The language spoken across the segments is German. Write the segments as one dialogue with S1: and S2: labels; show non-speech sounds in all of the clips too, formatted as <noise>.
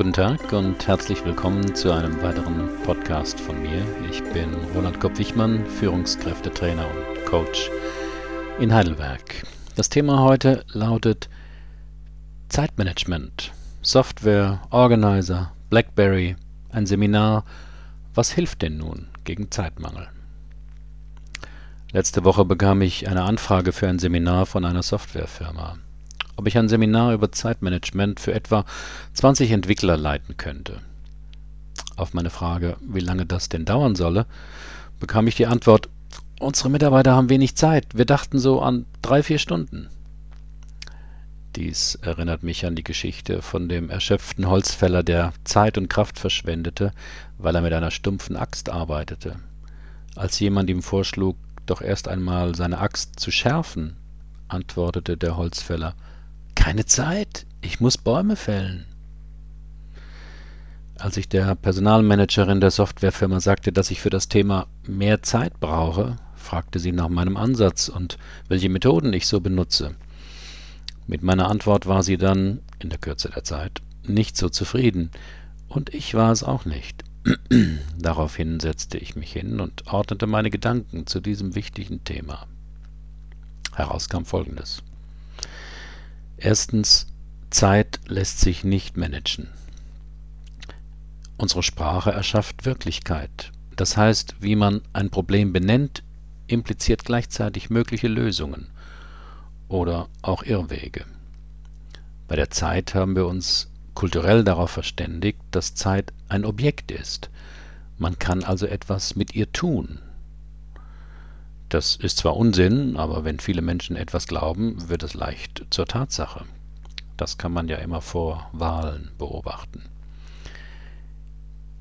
S1: Guten Tag und herzlich willkommen zu einem weiteren Podcast von mir. Ich bin Roland Kopp-Wichmann, Führungskräftetrainer und Coach in Heidelberg. Das Thema heute lautet Zeitmanagement, Software, Organizer, BlackBerry, ein Seminar. Was hilft denn nun gegen Zeitmangel? Letzte Woche bekam ich eine Anfrage für ein Seminar von einer Softwarefirma ob ich ein Seminar über Zeitmanagement für etwa 20 Entwickler leiten könnte. Auf meine Frage, wie lange das denn dauern solle, bekam ich die Antwort, unsere Mitarbeiter haben wenig Zeit, wir dachten so an drei, vier Stunden. Dies erinnert mich an die Geschichte von dem erschöpften Holzfäller, der Zeit und Kraft verschwendete, weil er mit einer stumpfen Axt arbeitete. Als jemand ihm vorschlug, doch erst einmal seine Axt zu schärfen, antwortete der Holzfäller keine Zeit, ich muss Bäume fällen. Als ich der Personalmanagerin der Softwarefirma sagte, dass ich für das Thema mehr Zeit brauche, fragte sie nach meinem Ansatz und welche Methoden ich so benutze. Mit meiner Antwort war sie dann, in der Kürze der Zeit, nicht so zufrieden, und ich war es auch nicht. <clears throat> Daraufhin setzte ich mich hin und ordnete meine Gedanken zu diesem wichtigen Thema. Heraus kam Folgendes. Erstens, Zeit lässt sich nicht managen. Unsere Sprache erschafft Wirklichkeit. Das heißt, wie man ein Problem benennt, impliziert gleichzeitig mögliche Lösungen oder auch Irrwege. Bei der Zeit haben wir uns kulturell darauf verständigt, dass Zeit ein Objekt ist. Man kann also etwas mit ihr tun. Das ist zwar Unsinn, aber wenn viele Menschen etwas glauben, wird es leicht zur Tatsache. Das kann man ja immer vor Wahlen beobachten.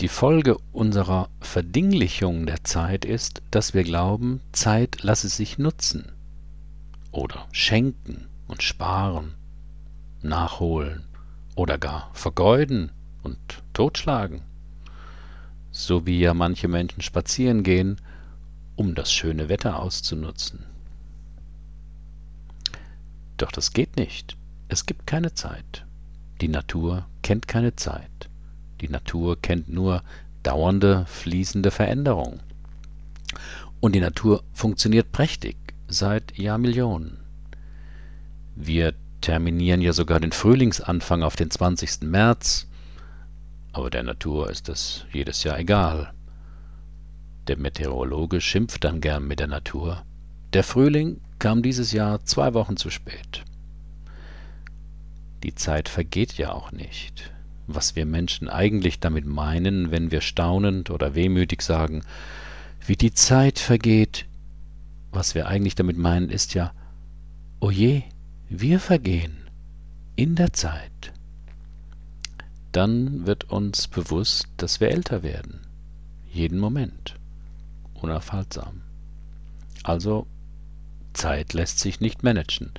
S1: Die Folge unserer Verdinglichung der Zeit ist, dass wir glauben, Zeit lasse sich nutzen oder schenken und sparen, nachholen oder gar vergeuden und totschlagen. So wie ja manche Menschen spazieren gehen um das schöne Wetter auszunutzen. Doch das geht nicht. Es gibt keine Zeit. Die Natur kennt keine Zeit. Die Natur kennt nur dauernde, fließende Veränderung. Und die Natur funktioniert prächtig seit Jahrmillionen. Wir terminieren ja sogar den Frühlingsanfang auf den 20. März, aber der Natur ist es jedes Jahr egal. Der Meteorologe schimpft dann gern mit der Natur. Der Frühling kam dieses Jahr zwei Wochen zu spät. Die Zeit vergeht ja auch nicht. Was wir Menschen eigentlich damit meinen, wenn wir staunend oder wehmütig sagen, wie die Zeit vergeht, was wir eigentlich damit meinen, ist ja, oje, wir vergehen in der Zeit. Dann wird uns bewusst, dass wir älter werden, jeden Moment unaufhaltsam. Also Zeit lässt sich nicht managen.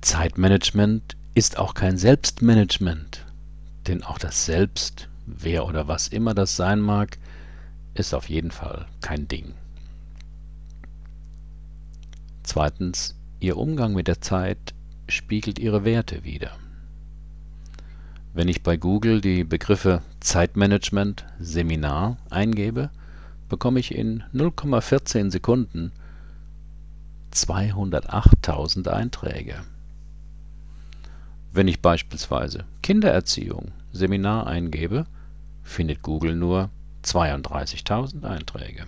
S1: Zeitmanagement ist auch kein Selbstmanagement, denn auch das Selbst, wer oder was immer das sein mag, ist auf jeden Fall kein Ding. Zweitens, Ihr Umgang mit der Zeit spiegelt Ihre Werte wider. Wenn ich bei Google die Begriffe Zeitmanagement Seminar eingebe, bekomme ich in 0,14 Sekunden 208.000 Einträge. Wenn ich beispielsweise Kindererziehung Seminar eingebe, findet Google nur 32.000 Einträge.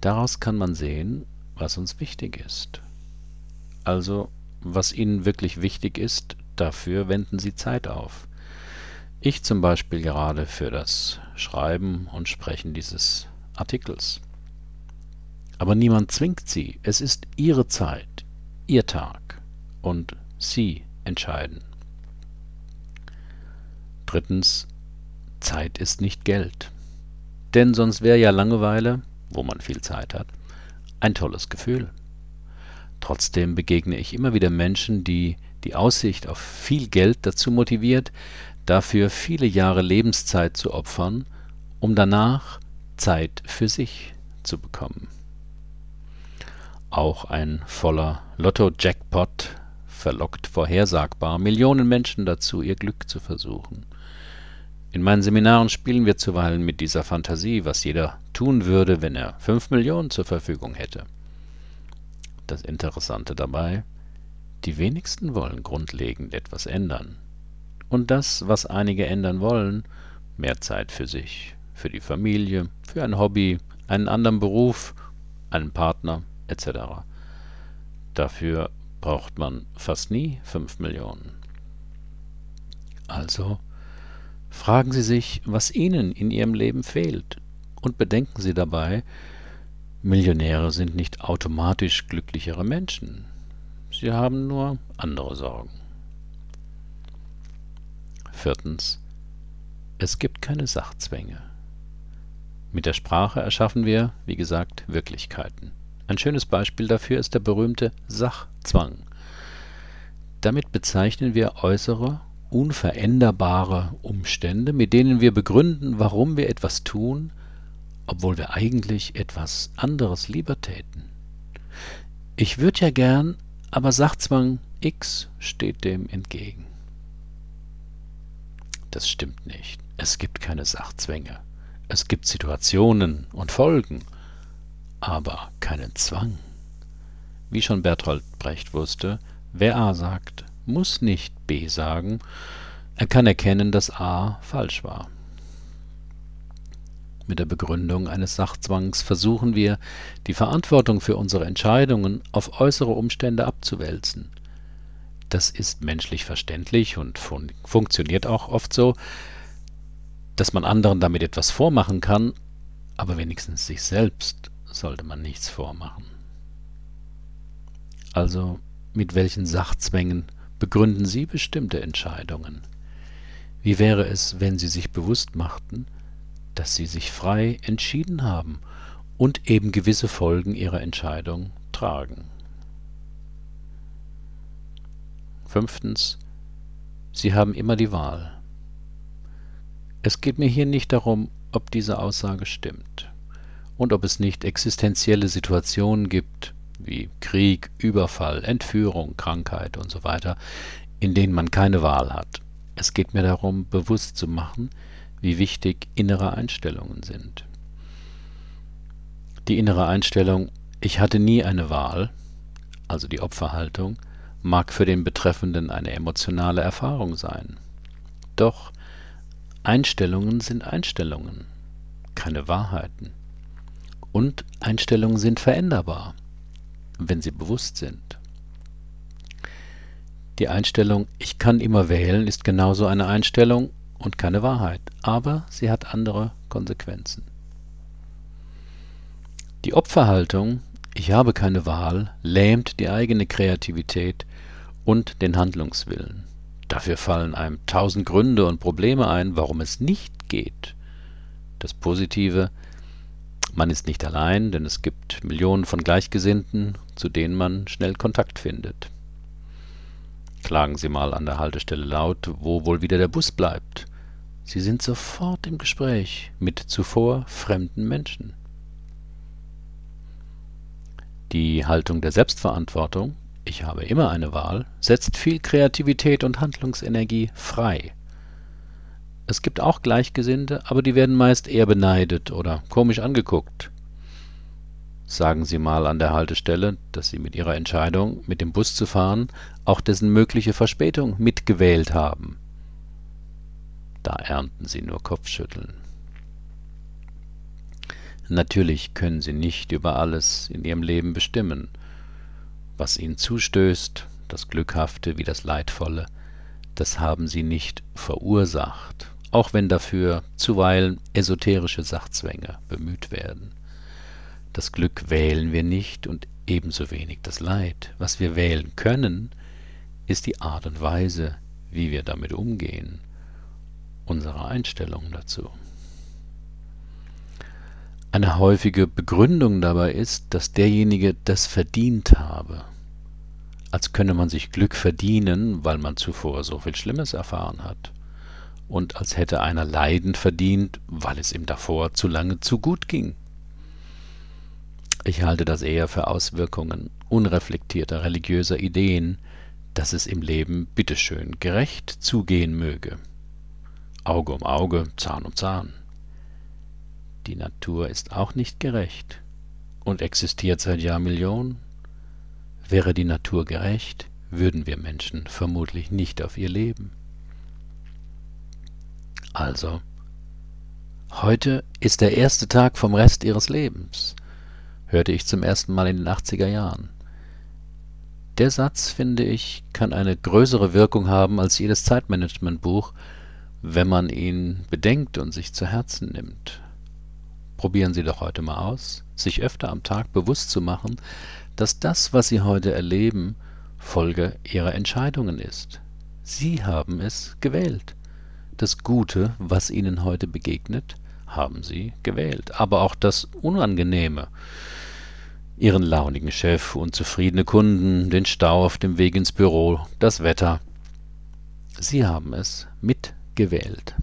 S1: Daraus kann man sehen, was uns wichtig ist. Also, was Ihnen wirklich wichtig ist, dafür wenden Sie Zeit auf. Ich zum Beispiel gerade für das Schreiben und Sprechen dieses Artikels. Aber niemand zwingt sie. Es ist ihre Zeit, ihr Tag und sie entscheiden. Drittens, Zeit ist nicht Geld. Denn sonst wäre ja Langeweile, wo man viel Zeit hat, ein tolles Gefühl. Trotzdem begegne ich immer wieder Menschen, die die Aussicht auf viel Geld dazu motiviert, dafür viele Jahre Lebenszeit zu opfern, um danach Zeit für sich zu bekommen. Auch ein voller Lotto-Jackpot verlockt vorhersagbar Millionen Menschen dazu, ihr Glück zu versuchen. In meinen Seminaren spielen wir zuweilen mit dieser Fantasie, was jeder tun würde, wenn er fünf Millionen zur Verfügung hätte. Das Interessante dabei, die wenigsten wollen grundlegend etwas ändern. Und das, was einige ändern wollen, mehr Zeit für sich, für die Familie, für ein Hobby, einen anderen Beruf, einen Partner etc. Dafür braucht man fast nie 5 Millionen. Also fragen Sie sich, was Ihnen in Ihrem Leben fehlt und bedenken Sie dabei, Millionäre sind nicht automatisch glücklichere Menschen. Sie haben nur andere Sorgen. Viertens. Es gibt keine Sachzwänge. Mit der Sprache erschaffen wir, wie gesagt, Wirklichkeiten. Ein schönes Beispiel dafür ist der berühmte Sachzwang. Damit bezeichnen wir äußere, unveränderbare Umstände, mit denen wir begründen, warum wir etwas tun, obwohl wir eigentlich etwas anderes lieber täten. Ich würde ja gern, aber Sachzwang X steht dem entgegen. Das stimmt nicht. Es gibt keine Sachzwänge. Es gibt Situationen und Folgen, aber keinen Zwang. Wie schon Bertolt Brecht wusste, wer A sagt, muss nicht B sagen, er kann erkennen, dass A falsch war. Mit der Begründung eines Sachzwangs versuchen wir, die Verantwortung für unsere Entscheidungen auf äußere Umstände abzuwälzen. Das ist menschlich verständlich und fun funktioniert auch oft so, dass man anderen damit etwas vormachen kann, aber wenigstens sich selbst sollte man nichts vormachen. Also mit welchen Sachzwängen begründen Sie bestimmte Entscheidungen? Wie wäre es, wenn Sie sich bewusst machten, dass Sie sich frei entschieden haben und eben gewisse Folgen Ihrer Entscheidung tragen? Fünftens. Sie haben immer die Wahl. Es geht mir hier nicht darum, ob diese Aussage stimmt und ob es nicht existenzielle Situationen gibt, wie Krieg, Überfall, Entführung, Krankheit und so weiter, in denen man keine Wahl hat. Es geht mir darum, bewusst zu machen, wie wichtig innere Einstellungen sind. Die innere Einstellung, ich hatte nie eine Wahl, also die Opferhaltung, mag für den Betreffenden eine emotionale Erfahrung sein. Doch Einstellungen sind Einstellungen, keine Wahrheiten. Und Einstellungen sind veränderbar, wenn sie bewusst sind. Die Einstellung Ich kann immer wählen ist genauso eine Einstellung und keine Wahrheit, aber sie hat andere Konsequenzen. Die Opferhaltung Ich habe keine Wahl lähmt die eigene Kreativität und den Handlungswillen. Dafür fallen einem tausend Gründe und Probleme ein, warum es nicht geht. Das Positive, man ist nicht allein, denn es gibt Millionen von Gleichgesinnten, zu denen man schnell Kontakt findet. Klagen Sie mal an der Haltestelle laut, wo wohl wieder der Bus bleibt. Sie sind sofort im Gespräch mit zuvor fremden Menschen. Die Haltung der Selbstverantwortung ich habe immer eine Wahl, setzt viel Kreativität und Handlungsenergie frei. Es gibt auch Gleichgesinnte, aber die werden meist eher beneidet oder komisch angeguckt. Sagen Sie mal an der Haltestelle, dass Sie mit Ihrer Entscheidung, mit dem Bus zu fahren, auch dessen mögliche Verspätung mitgewählt haben. Da ernten Sie nur Kopfschütteln. Natürlich können Sie nicht über alles in Ihrem Leben bestimmen, was ihnen zustößt, das Glückhafte wie das Leidvolle, das haben sie nicht verursacht, auch wenn dafür zuweilen esoterische Sachzwänge bemüht werden. Das Glück wählen wir nicht und ebenso wenig das Leid. Was wir wählen können, ist die Art und Weise, wie wir damit umgehen, unsere Einstellung dazu. Eine häufige Begründung dabei ist, dass derjenige das verdient habe, als könne man sich Glück verdienen, weil man zuvor so viel Schlimmes erfahren hat, und als hätte einer Leiden verdient, weil es ihm davor zu lange zu gut ging. Ich halte das eher für Auswirkungen unreflektierter religiöser Ideen, dass es im Leben bitteschön gerecht zugehen möge. Auge um Auge, Zahn um Zahn. Die Natur ist auch nicht gerecht und existiert seit Jahrmillionen. Wäre die Natur gerecht, würden wir Menschen vermutlich nicht auf ihr leben. Also, heute ist der erste Tag vom Rest ihres Lebens, hörte ich zum ersten Mal in den 80er Jahren. Der Satz, finde ich, kann eine größere Wirkung haben als jedes Zeitmanagementbuch, wenn man ihn bedenkt und sich zu Herzen nimmt. Probieren Sie doch heute mal aus, sich öfter am Tag bewusst zu machen, dass das, was Sie heute erleben, Folge Ihrer Entscheidungen ist. Sie haben es gewählt. Das Gute, was Ihnen heute begegnet, haben Sie gewählt. Aber auch das Unangenehme, ihren launigen Chef, unzufriedene Kunden, den Stau auf dem Weg ins Büro, das Wetter. Sie haben es mitgewählt.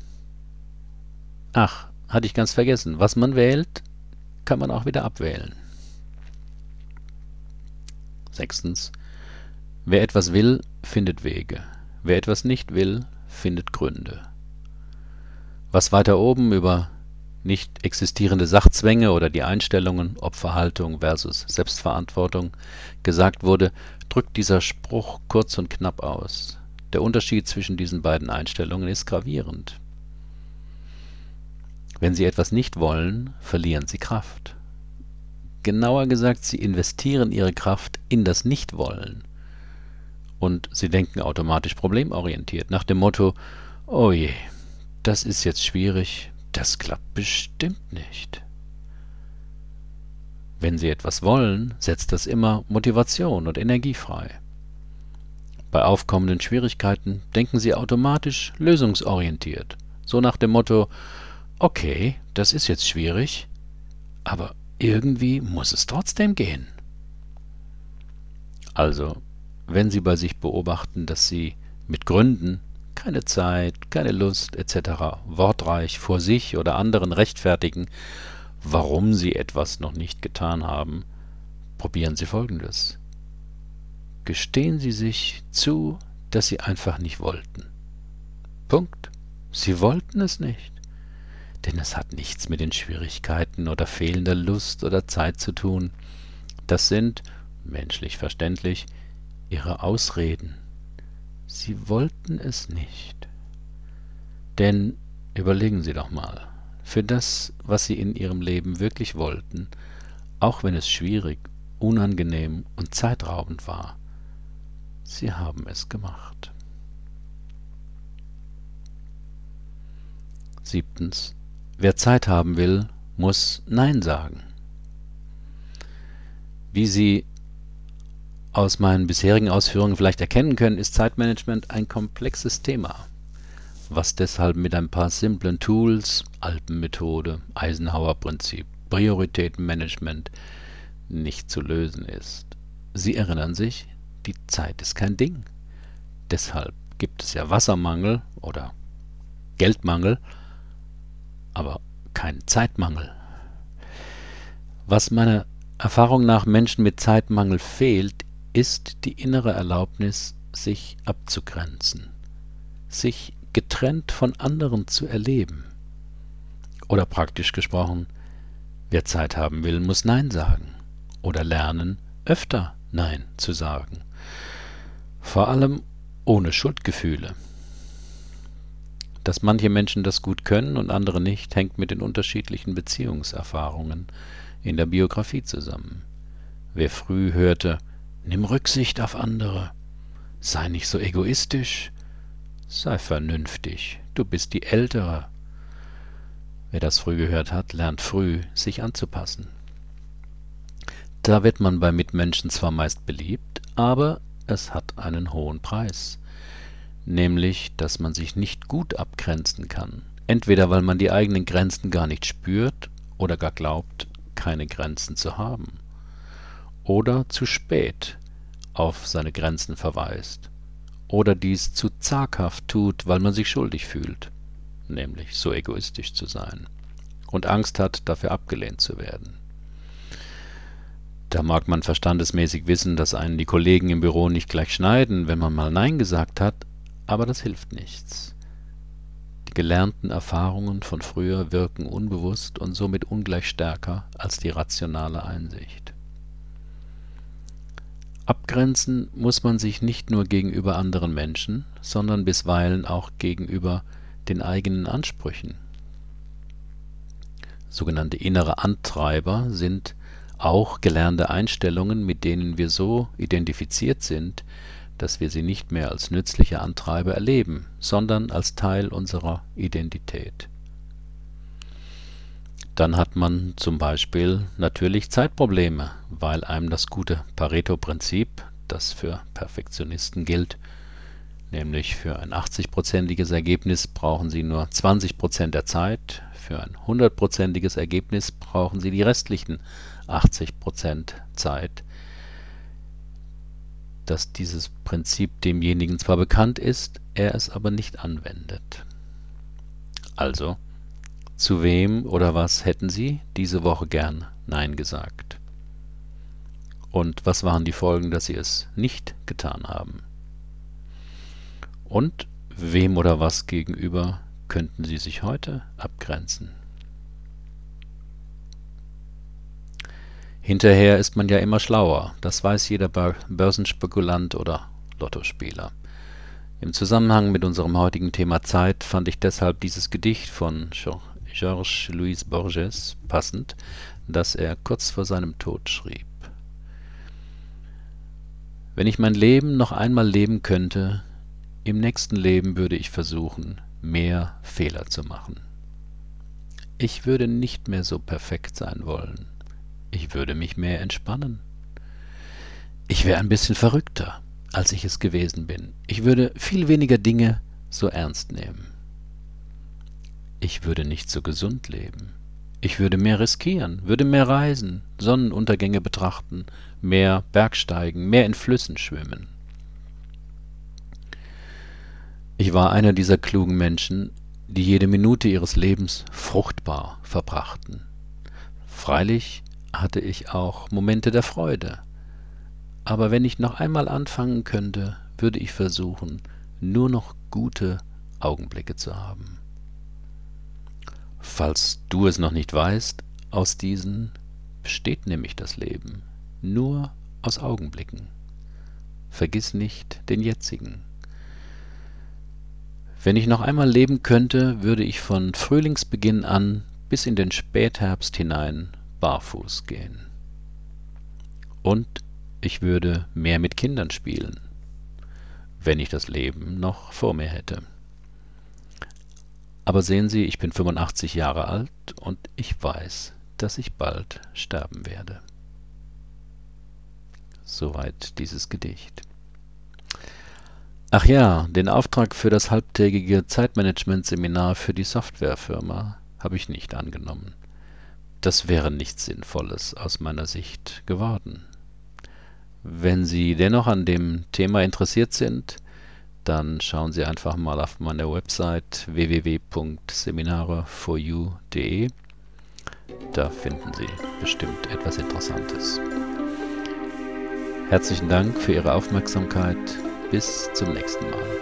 S1: Ach, hatte ich ganz vergessen. Was man wählt, kann man auch wieder abwählen. Sechstens. Wer etwas will, findet Wege. Wer etwas nicht will, findet Gründe. Was weiter oben über nicht existierende Sachzwänge oder die Einstellungen Opferhaltung versus Selbstverantwortung gesagt wurde, drückt dieser Spruch kurz und knapp aus. Der Unterschied zwischen diesen beiden Einstellungen ist gravierend. Wenn Sie etwas nicht wollen, verlieren Sie Kraft. Genauer gesagt, Sie investieren Ihre Kraft in das Nichtwollen. Und Sie denken automatisch problemorientiert, nach dem Motto, oh je, das ist jetzt schwierig, das klappt bestimmt nicht. Wenn Sie etwas wollen, setzt das immer Motivation und Energie frei. Bei aufkommenden Schwierigkeiten denken Sie automatisch lösungsorientiert, so nach dem Motto, okay, das ist jetzt schwierig, aber irgendwie muss es trotzdem gehen. Also, wenn Sie bei sich beobachten, dass Sie mit Gründen keine Zeit, keine Lust etc. wortreich vor sich oder anderen rechtfertigen, warum sie etwas noch nicht getan haben, probieren Sie Folgendes. Gestehen Sie sich zu, dass Sie einfach nicht wollten. Punkt. Sie wollten es nicht. Denn es hat nichts mit den Schwierigkeiten oder fehlender Lust oder Zeit zu tun. Das sind, menschlich verständlich, Ihre Ausreden. Sie wollten es nicht. Denn überlegen Sie doch mal, für das, was Sie in Ihrem Leben wirklich wollten, auch wenn es schwierig, unangenehm und zeitraubend war, Sie haben es gemacht. Siebtens. Wer Zeit haben will, muss Nein sagen. Wie Sie aus meinen bisherigen Ausführungen vielleicht erkennen können, ist Zeitmanagement ein komplexes Thema, was deshalb mit ein paar simplen Tools, Alpenmethode, Eisenhower-Prinzip, Prioritätenmanagement nicht zu lösen ist. Sie erinnern sich, die Zeit ist kein Ding. Deshalb gibt es ja Wassermangel oder Geldmangel, aber keinen Zeitmangel. Was meiner Erfahrung nach Menschen mit Zeitmangel fehlt, ist die innere Erlaubnis, sich abzugrenzen, sich getrennt von anderen zu erleben. Oder praktisch gesprochen, wer Zeit haben will, muss Nein sagen oder lernen, öfter Nein zu sagen. Vor allem ohne Schuldgefühle. Dass manche Menschen das gut können und andere nicht, hängt mit den unterschiedlichen Beziehungserfahrungen in der Biografie zusammen. Wer früh hörte, Nimm Rücksicht auf andere. Sei nicht so egoistisch. Sei vernünftig. Du bist die Ältere. Wer das früh gehört hat, lernt früh, sich anzupassen. Da wird man bei Mitmenschen zwar meist beliebt, aber es hat einen hohen Preis. Nämlich, dass man sich nicht gut abgrenzen kann. Entweder weil man die eigenen Grenzen gar nicht spürt oder gar glaubt, keine Grenzen zu haben oder zu spät auf seine Grenzen verweist oder dies zu zaghaft tut, weil man sich schuldig fühlt, nämlich so egoistisch zu sein und Angst hat, dafür abgelehnt zu werden. Da mag man verstandesmäßig wissen, dass einen die Kollegen im Büro nicht gleich schneiden, wenn man mal Nein gesagt hat, aber das hilft nichts. Die gelernten Erfahrungen von früher wirken unbewusst und somit ungleich stärker als die rationale Einsicht. Abgrenzen muss man sich nicht nur gegenüber anderen Menschen, sondern bisweilen auch gegenüber den eigenen Ansprüchen. Sogenannte innere Antreiber sind auch gelernte Einstellungen, mit denen wir so identifiziert sind, dass wir sie nicht mehr als nützliche Antreiber erleben, sondern als Teil unserer Identität. Dann hat man zum Beispiel natürlich Zeitprobleme, weil einem das gute Pareto-Prinzip, das für Perfektionisten gilt, nämlich für ein 80-prozentiges Ergebnis brauchen Sie nur 20 Prozent der Zeit, für ein 100-prozentiges Ergebnis brauchen Sie die restlichen 80 Prozent Zeit, dass dieses Prinzip demjenigen zwar bekannt ist, er es aber nicht anwendet. Also, zu wem oder was hätten Sie diese Woche gern Nein gesagt? Und was waren die Folgen, dass Sie es nicht getan haben? Und wem oder was gegenüber könnten Sie sich heute abgrenzen? Hinterher ist man ja immer schlauer, das weiß jeder Börsenspekulant oder Lottospieler. Im Zusammenhang mit unserem heutigen Thema Zeit fand ich deshalb dieses Gedicht von Georges Luis Borges passend, das er kurz vor seinem Tod schrieb. Wenn ich mein Leben noch einmal leben könnte, im nächsten Leben würde ich versuchen, mehr Fehler zu machen. Ich würde nicht mehr so perfekt sein wollen. Ich würde mich mehr entspannen. Ich wäre ein bisschen verrückter, als ich es gewesen bin. Ich würde viel weniger Dinge so ernst nehmen. Ich würde nicht so gesund leben. Ich würde mehr riskieren, würde mehr reisen, Sonnenuntergänge betrachten, mehr Bergsteigen, mehr in Flüssen schwimmen. Ich war einer dieser klugen Menschen, die jede Minute ihres Lebens fruchtbar verbrachten. Freilich hatte ich auch Momente der Freude. Aber wenn ich noch einmal anfangen könnte, würde ich versuchen, nur noch gute Augenblicke zu haben. Falls du es noch nicht weißt, aus diesen besteht nämlich das Leben, nur aus Augenblicken. Vergiss nicht den jetzigen. Wenn ich noch einmal leben könnte, würde ich von Frühlingsbeginn an bis in den Spätherbst hinein barfuß gehen. Und ich würde mehr mit Kindern spielen, wenn ich das Leben noch vor mir hätte. Aber sehen Sie, ich bin 85 Jahre alt und ich weiß, dass ich bald sterben werde. Soweit dieses Gedicht. Ach ja, den Auftrag für das halbtägige Zeitmanagement-Seminar für die Softwarefirma habe ich nicht angenommen. Das wäre nichts Sinnvolles aus meiner Sicht geworden. Wenn Sie dennoch an dem Thema interessiert sind, dann schauen Sie einfach mal auf meiner Website www.seminare4u.de. Da finden Sie bestimmt etwas Interessantes. Herzlichen Dank für Ihre Aufmerksamkeit. Bis zum nächsten Mal.